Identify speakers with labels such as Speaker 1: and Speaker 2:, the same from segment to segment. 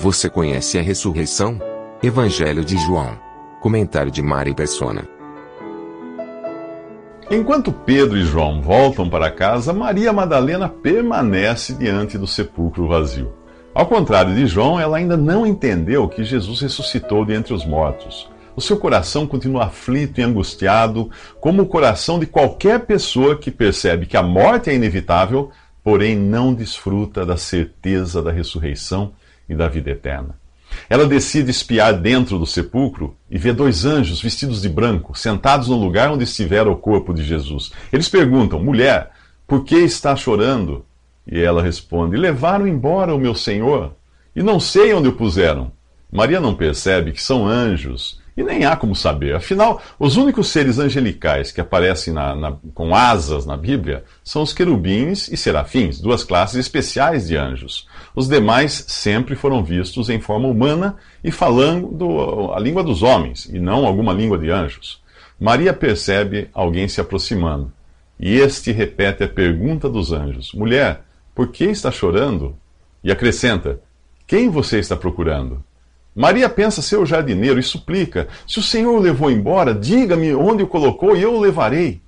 Speaker 1: Você conhece a ressurreição? Evangelho de João. Comentário de Mari Persona.
Speaker 2: Enquanto Pedro e João voltam para casa, Maria Madalena permanece diante do sepulcro vazio. Ao contrário de João, ela ainda não entendeu que Jesus ressuscitou de entre os mortos. O seu coração continua aflito e angustiado, como o coração de qualquer pessoa que percebe que a morte é inevitável, porém não desfruta da certeza da ressurreição e da vida eterna. Ela decide espiar dentro do sepulcro e vê dois anjos vestidos de branco, sentados no lugar onde estivera o corpo de Jesus. Eles perguntam: Mulher, por que está chorando? E ela responde: Levaram embora o meu Senhor e não sei onde o puseram. Maria não percebe que são anjos e nem há como saber. Afinal, os únicos seres angelicais que aparecem na, na, com asas na Bíblia são os querubins e serafins, duas classes especiais de anjos. Os demais sempre foram vistos em forma humana e falando a língua dos homens, e não alguma língua de anjos. Maria percebe alguém se aproximando, e este repete a pergunta dos anjos: Mulher, por que está chorando? E acrescenta: Quem você está procurando? Maria pensa ser o jardineiro e suplica: Se o Senhor o levou embora, diga-me onde o colocou e eu o levarei.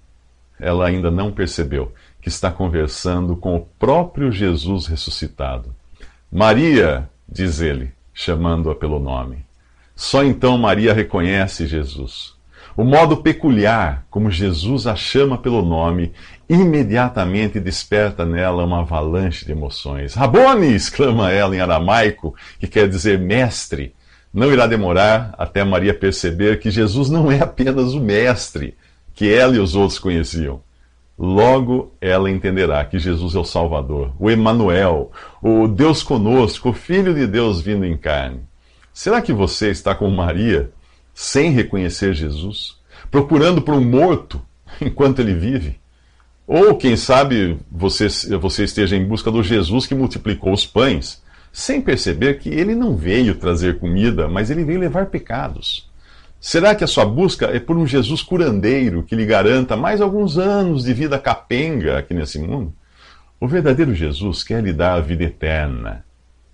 Speaker 2: Ela ainda não percebeu que está conversando com o próprio Jesus ressuscitado. Maria, diz ele, chamando-a pelo nome. Só então Maria reconhece Jesus. O modo peculiar como Jesus a chama pelo nome imediatamente desperta nela uma avalanche de emoções. Rabone! exclama ela em aramaico, que quer dizer mestre. Não irá demorar até Maria perceber que Jesus não é apenas o Mestre que ela e os outros conheciam. Logo ela entenderá que Jesus é o Salvador, o Emanuel, o Deus conosco, o Filho de Deus vindo em carne. Será que você está com Maria sem reconhecer Jesus, procurando por um morto enquanto ele vive? Ou, quem sabe, você, você esteja em busca do Jesus que multiplicou os pães sem perceber que ele não veio trazer comida, mas ele veio levar pecados. Será que a sua busca é por um Jesus curandeiro que lhe garanta mais alguns anos de vida capenga aqui nesse mundo? O verdadeiro Jesus quer lhe dar a vida eterna.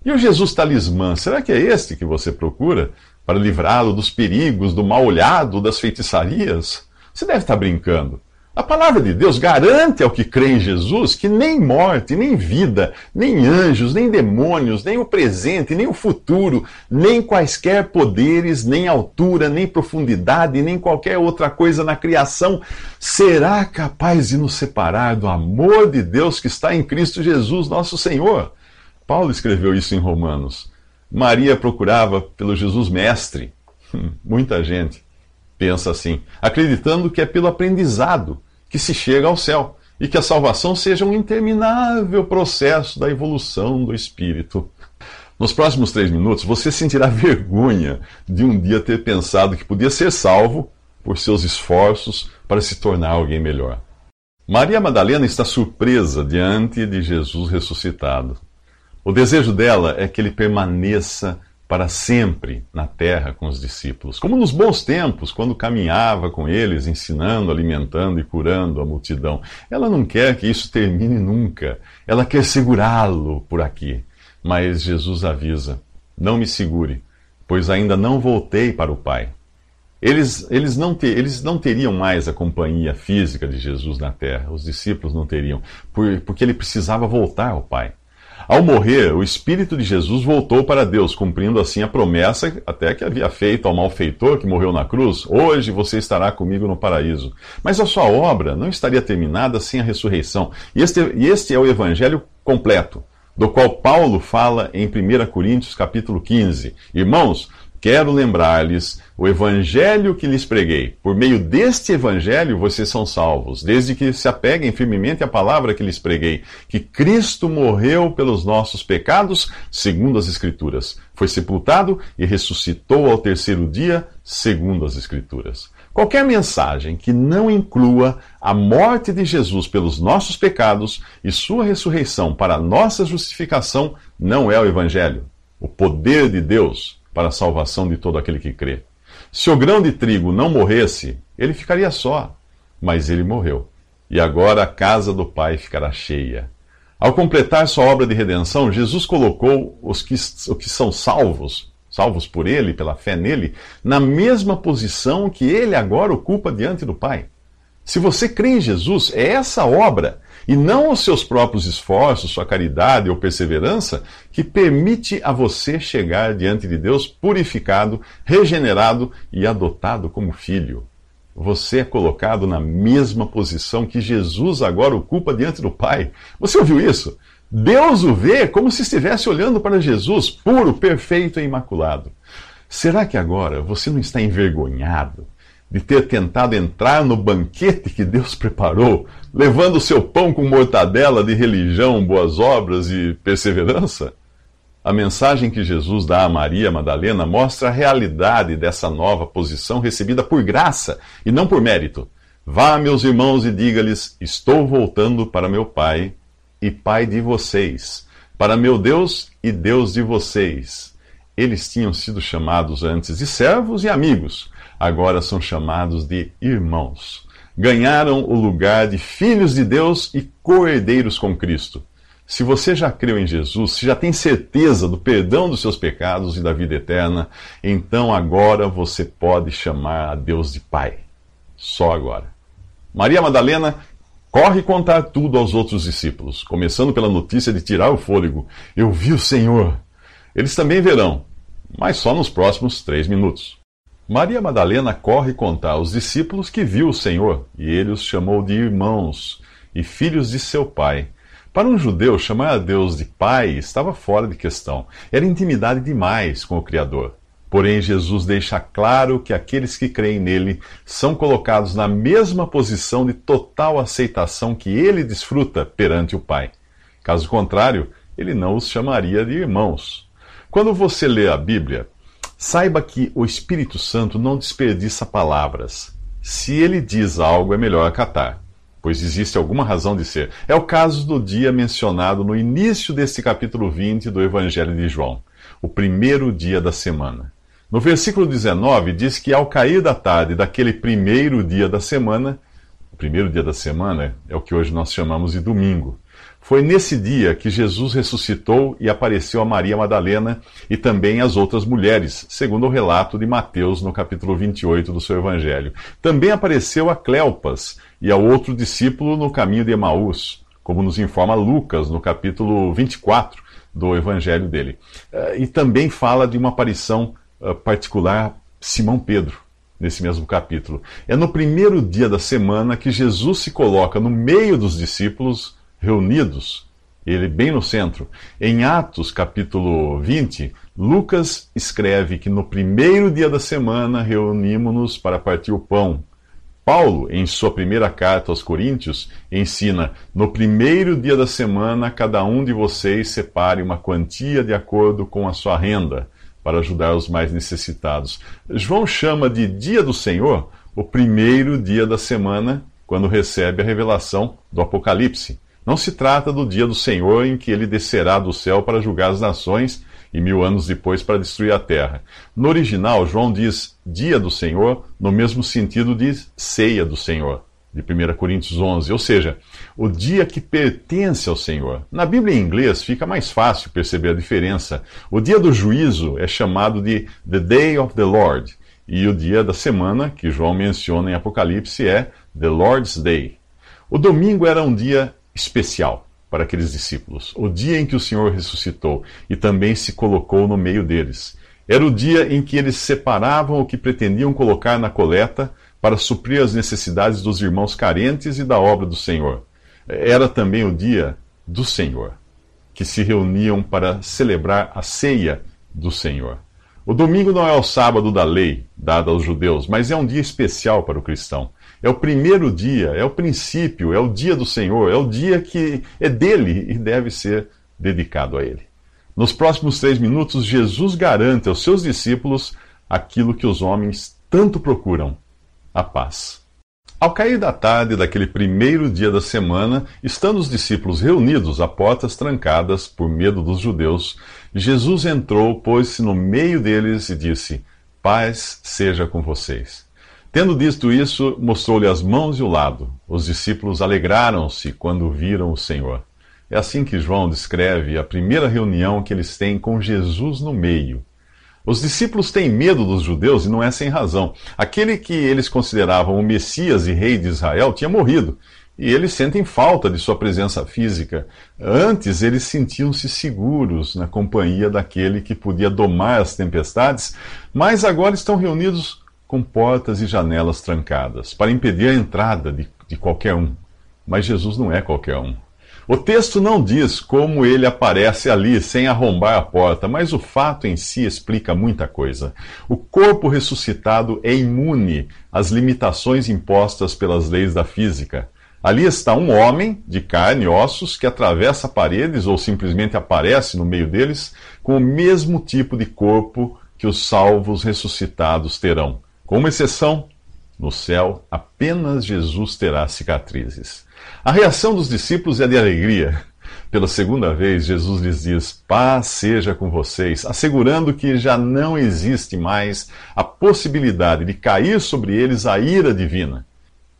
Speaker 2: E o Jesus talismã, será que é este que você procura para livrá-lo dos perigos, do mal olhado, das feitiçarias? Você deve estar brincando. A palavra de Deus garante ao que crê em Jesus que nem morte, nem vida, nem anjos, nem demônios, nem o presente, nem o futuro, nem quaisquer poderes, nem altura, nem profundidade, nem qualquer outra coisa na criação será capaz de nos separar do amor de Deus que está em Cristo Jesus, nosso Senhor. Paulo escreveu isso em Romanos. Maria procurava pelo Jesus Mestre. Muita gente pensa assim, acreditando que é pelo aprendizado que se chega ao céu e que a salvação seja um interminável processo da evolução do espírito. Nos próximos três minutos, você sentirá vergonha de um dia ter pensado que podia ser salvo por seus esforços para se tornar alguém melhor. Maria Madalena está surpresa diante de Jesus ressuscitado. O desejo dela é que ele permaneça para sempre na terra com os discípulos, como nos bons tempos, quando caminhava com eles, ensinando, alimentando e curando a multidão. Ela não quer que isso termine nunca. Ela quer segurá-lo por aqui. Mas Jesus avisa: Não me segure, pois ainda não voltei para o Pai. Eles, eles, não eles não teriam mais a companhia física de Jesus na terra, os discípulos não teriam, por, porque ele precisava voltar ao Pai. Ao morrer, o Espírito de Jesus voltou para Deus, cumprindo assim a promessa até que havia feito ao malfeitor que morreu na cruz: Hoje você estará comigo no paraíso. Mas a sua obra não estaria terminada sem a ressurreição. E este, e este é o evangelho completo, do qual Paulo fala em 1 Coríntios capítulo 15. Irmãos, Quero lembrar-lhes o evangelho que lhes preguei. Por meio deste evangelho vocês são salvos, desde que se apeguem firmemente à palavra que lhes preguei, que Cristo morreu pelos nossos pecados, segundo as Escrituras. Foi sepultado e ressuscitou ao terceiro dia, segundo as Escrituras. Qualquer mensagem que não inclua a morte de Jesus pelos nossos pecados e sua ressurreição para a nossa justificação não é o evangelho. O poder de Deus para a salvação de todo aquele que crê. Se o grão de trigo não morresse, ele ficaria só, mas ele morreu. E agora a casa do Pai ficará cheia. Ao completar sua obra de redenção, Jesus colocou os que, os que são salvos, salvos por ele, pela fé nele, na mesma posição que ele agora ocupa diante do Pai. Se você crê em Jesus, é essa obra e não os seus próprios esforços, sua caridade ou perseverança, que permite a você chegar diante de Deus purificado, regenerado e adotado como filho. Você é colocado na mesma posição que Jesus agora ocupa diante do Pai. Você ouviu isso? Deus o vê como se estivesse olhando para Jesus, puro, perfeito e imaculado. Será que agora você não está envergonhado de ter tentado entrar no banquete que Deus preparou, levando seu pão com mortadela de religião, boas obras e perseverança? A mensagem que Jesus dá a Maria Madalena mostra a realidade dessa nova posição recebida por graça e não por mérito. Vá, meus irmãos, e diga-lhes: Estou voltando para meu Pai e Pai de vocês, para meu Deus e Deus de vocês. Eles tinham sido chamados antes de servos e amigos agora são chamados de irmãos. Ganharam o lugar de filhos de Deus e co-herdeiros com Cristo. Se você já creu em Jesus, se já tem certeza do perdão dos seus pecados e da vida eterna, então agora você pode chamar a Deus de Pai. Só agora. Maria Madalena corre contar tudo aos outros discípulos, começando pela notícia de tirar o fôlego. Eu vi o Senhor. Eles também verão, mas só nos próximos três minutos. Maria Madalena corre contar aos discípulos que viu o Senhor, e ele os chamou de irmãos e filhos de seu pai. Para um judeu, chamar a Deus de pai estava fora de questão. Era intimidade demais com o Criador. Porém, Jesus deixa claro que aqueles que creem nele são colocados na mesma posição de total aceitação que ele desfruta perante o Pai. Caso contrário, ele não os chamaria de irmãos. Quando você lê a Bíblia, Saiba que o Espírito Santo não desperdiça palavras. Se ele diz algo, é melhor acatar, pois existe alguma razão de ser. É o caso do dia mencionado no início deste capítulo 20 do Evangelho de João, o primeiro dia da semana. No versículo 19, diz que ao cair da tarde daquele primeiro dia da semana, o primeiro dia da semana é o que hoje nós chamamos de domingo. Foi nesse dia que Jesus ressuscitou e apareceu a Maria Madalena e também às outras mulheres, segundo o relato de Mateus no capítulo 28 do seu evangelho. Também apareceu a Cleopas e ao outro discípulo no caminho de Emaús, como nos informa Lucas no capítulo 24 do evangelho dele. Eh, e também fala de uma aparição eh, particular Simão Pedro nesse mesmo capítulo. É no primeiro dia da semana que Jesus se coloca no meio dos discípulos reunidos, ele bem no centro. Em Atos, capítulo 20, Lucas escreve que no primeiro dia da semana reunimos-nos para partir o pão. Paulo, em sua primeira carta aos Coríntios, ensina: no primeiro dia da semana, cada um de vocês separe uma quantia de acordo com a sua renda, para ajudar os mais necessitados. João chama de dia do Senhor o primeiro dia da semana, quando recebe a revelação do Apocalipse. Não se trata do dia do Senhor em que ele descerá do céu para julgar as nações e mil anos depois para destruir a terra. No original, João diz dia do Senhor no mesmo sentido de ceia do Senhor, de 1 Coríntios 11, ou seja, o dia que pertence ao Senhor. Na Bíblia em inglês fica mais fácil perceber a diferença. O dia do juízo é chamado de The Day of the Lord, e o dia da semana, que João menciona em Apocalipse, é The Lord's Day. O domingo era um dia especial para aqueles discípulos, o dia em que o Senhor ressuscitou e também se colocou no meio deles. Era o dia em que eles separavam o que pretendiam colocar na coleta para suprir as necessidades dos irmãos carentes e da obra do Senhor. Era também o dia do Senhor, que se reuniam para celebrar a ceia do Senhor. O domingo não é o sábado da lei, dado aos judeus, mas é um dia especial para o cristão. É o primeiro dia, é o princípio, é o dia do Senhor, é o dia que é dele e deve ser dedicado a ele. Nos próximos três minutos, Jesus garante aos seus discípulos aquilo que os homens tanto procuram: a paz. Ao cair da tarde daquele primeiro dia da semana, estando os discípulos reunidos a portas trancadas por medo dos judeus, Jesus entrou, pôs-se no meio deles e disse: Paz seja com vocês. Tendo dito isso, mostrou-lhe as mãos e o lado. Os discípulos alegraram-se quando viram o Senhor. É assim que João descreve a primeira reunião que eles têm com Jesus no meio. Os discípulos têm medo dos judeus e não é sem razão. Aquele que eles consideravam o Messias e rei de Israel tinha morrido e eles sentem falta de sua presença física. Antes, eles sentiam-se seguros na companhia daquele que podia domar as tempestades, mas agora estão reunidos com portas e janelas trancadas para impedir a entrada de, de qualquer um. Mas Jesus não é qualquer um. O texto não diz como ele aparece ali sem arrombar a porta, mas o fato em si explica muita coisa. O corpo ressuscitado é imune às limitações impostas pelas leis da física. Ali está um homem de carne e ossos que atravessa paredes ou simplesmente aparece no meio deles com o mesmo tipo de corpo que os salvos ressuscitados terão. Com uma exceção, no céu apenas Jesus terá cicatrizes. A reação dos discípulos é de alegria. Pela segunda vez, Jesus lhes diz: Paz seja com vocês, assegurando que já não existe mais a possibilidade de cair sobre eles a ira divina.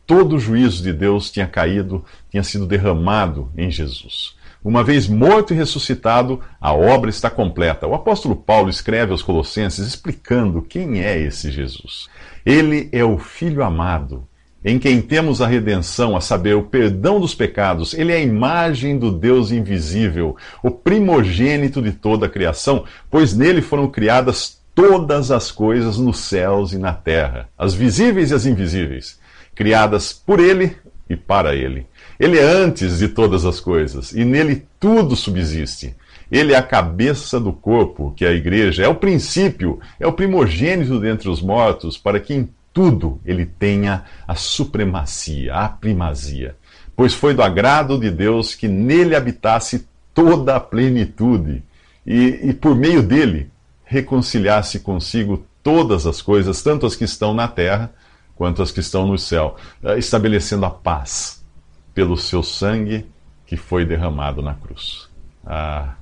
Speaker 2: Todo o juízo de Deus tinha caído, tinha sido derramado em Jesus. Uma vez morto e ressuscitado, a obra está completa. O apóstolo Paulo escreve aos Colossenses explicando quem é esse Jesus. Ele é o Filho amado em quem temos a redenção, a saber, o perdão dos pecados. Ele é a imagem do Deus invisível, o primogênito de toda a criação, pois nele foram criadas todas as coisas nos céus e na terra, as visíveis e as invisíveis, criadas por ele e para ele. Ele é antes de todas as coisas e nele tudo subsiste. Ele é a cabeça do corpo, que é a igreja, é o princípio, é o primogênito dentre os mortos, para que em tudo ele tenha a supremacia, a primazia. Pois foi do agrado de Deus que nele habitasse toda a plenitude e, e por meio dele reconciliasse consigo todas as coisas, tanto as que estão na terra quanto as que estão no céu, eh, estabelecendo a paz pelo seu sangue que foi derramado na cruz. Ah,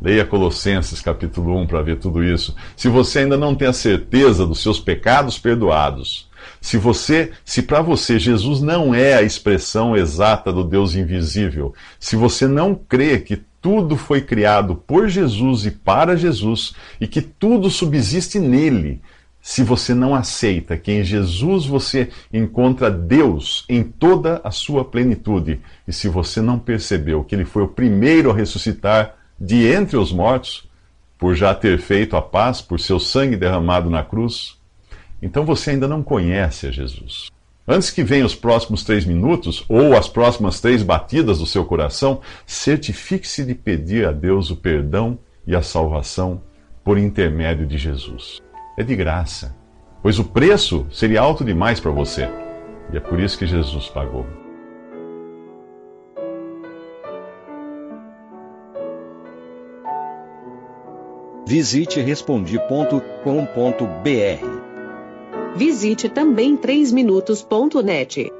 Speaker 2: Leia Colossenses capítulo 1 para ver tudo isso. Se você ainda não tem a certeza dos seus pecados perdoados, se você, se para você Jesus não é a expressão exata do Deus invisível, se você não crê que tudo foi criado por Jesus e para Jesus e que tudo subsiste nele, se você não aceita que em Jesus você encontra Deus em toda a sua plenitude, e se você não percebeu que ele foi o primeiro a ressuscitar de entre os mortos, por já ter feito a paz por seu sangue derramado na cruz, então você ainda não conhece a Jesus. Antes que venham os próximos três minutos, ou as próximas três batidas do seu coração, certifique-se de pedir a Deus o perdão e a salvação por intermédio de Jesus. É de graça, pois o preço seria alto demais para você. E é por isso que Jesus pagou.
Speaker 3: Visite respondi.com.br.
Speaker 4: Visite também 3minutos.net.